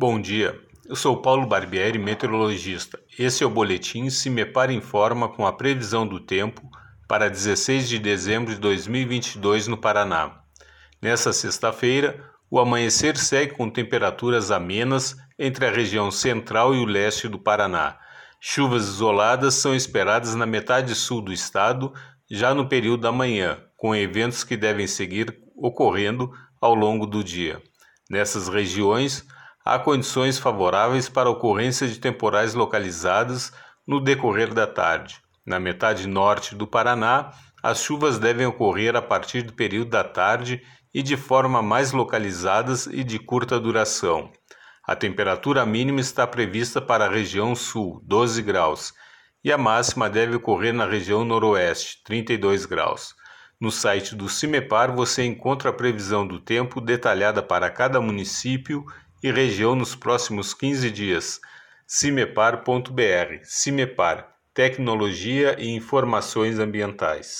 Bom dia, eu sou Paulo Barbieri, meteorologista. Esse é o boletim Se Me Para Informa com a previsão do tempo para 16 de dezembro de 2022 no Paraná. Nessa sexta-feira, o amanhecer segue com temperaturas amenas entre a região central e o leste do Paraná. Chuvas isoladas são esperadas na metade sul do estado já no período da manhã, com eventos que devem seguir ocorrendo ao longo do dia. Nessas regiões, há condições favoráveis para a ocorrência de temporais localizados no decorrer da tarde. Na metade norte do Paraná, as chuvas devem ocorrer a partir do período da tarde e de forma mais localizadas e de curta duração. A temperatura mínima está prevista para a região sul, 12 graus, e a máxima deve ocorrer na região noroeste, 32 graus. No site do CIMEPAR você encontra a previsão do tempo detalhada para cada município e região nos próximos 15 dias. cimepar.br. Cimepar Tecnologia e Informações Ambientais.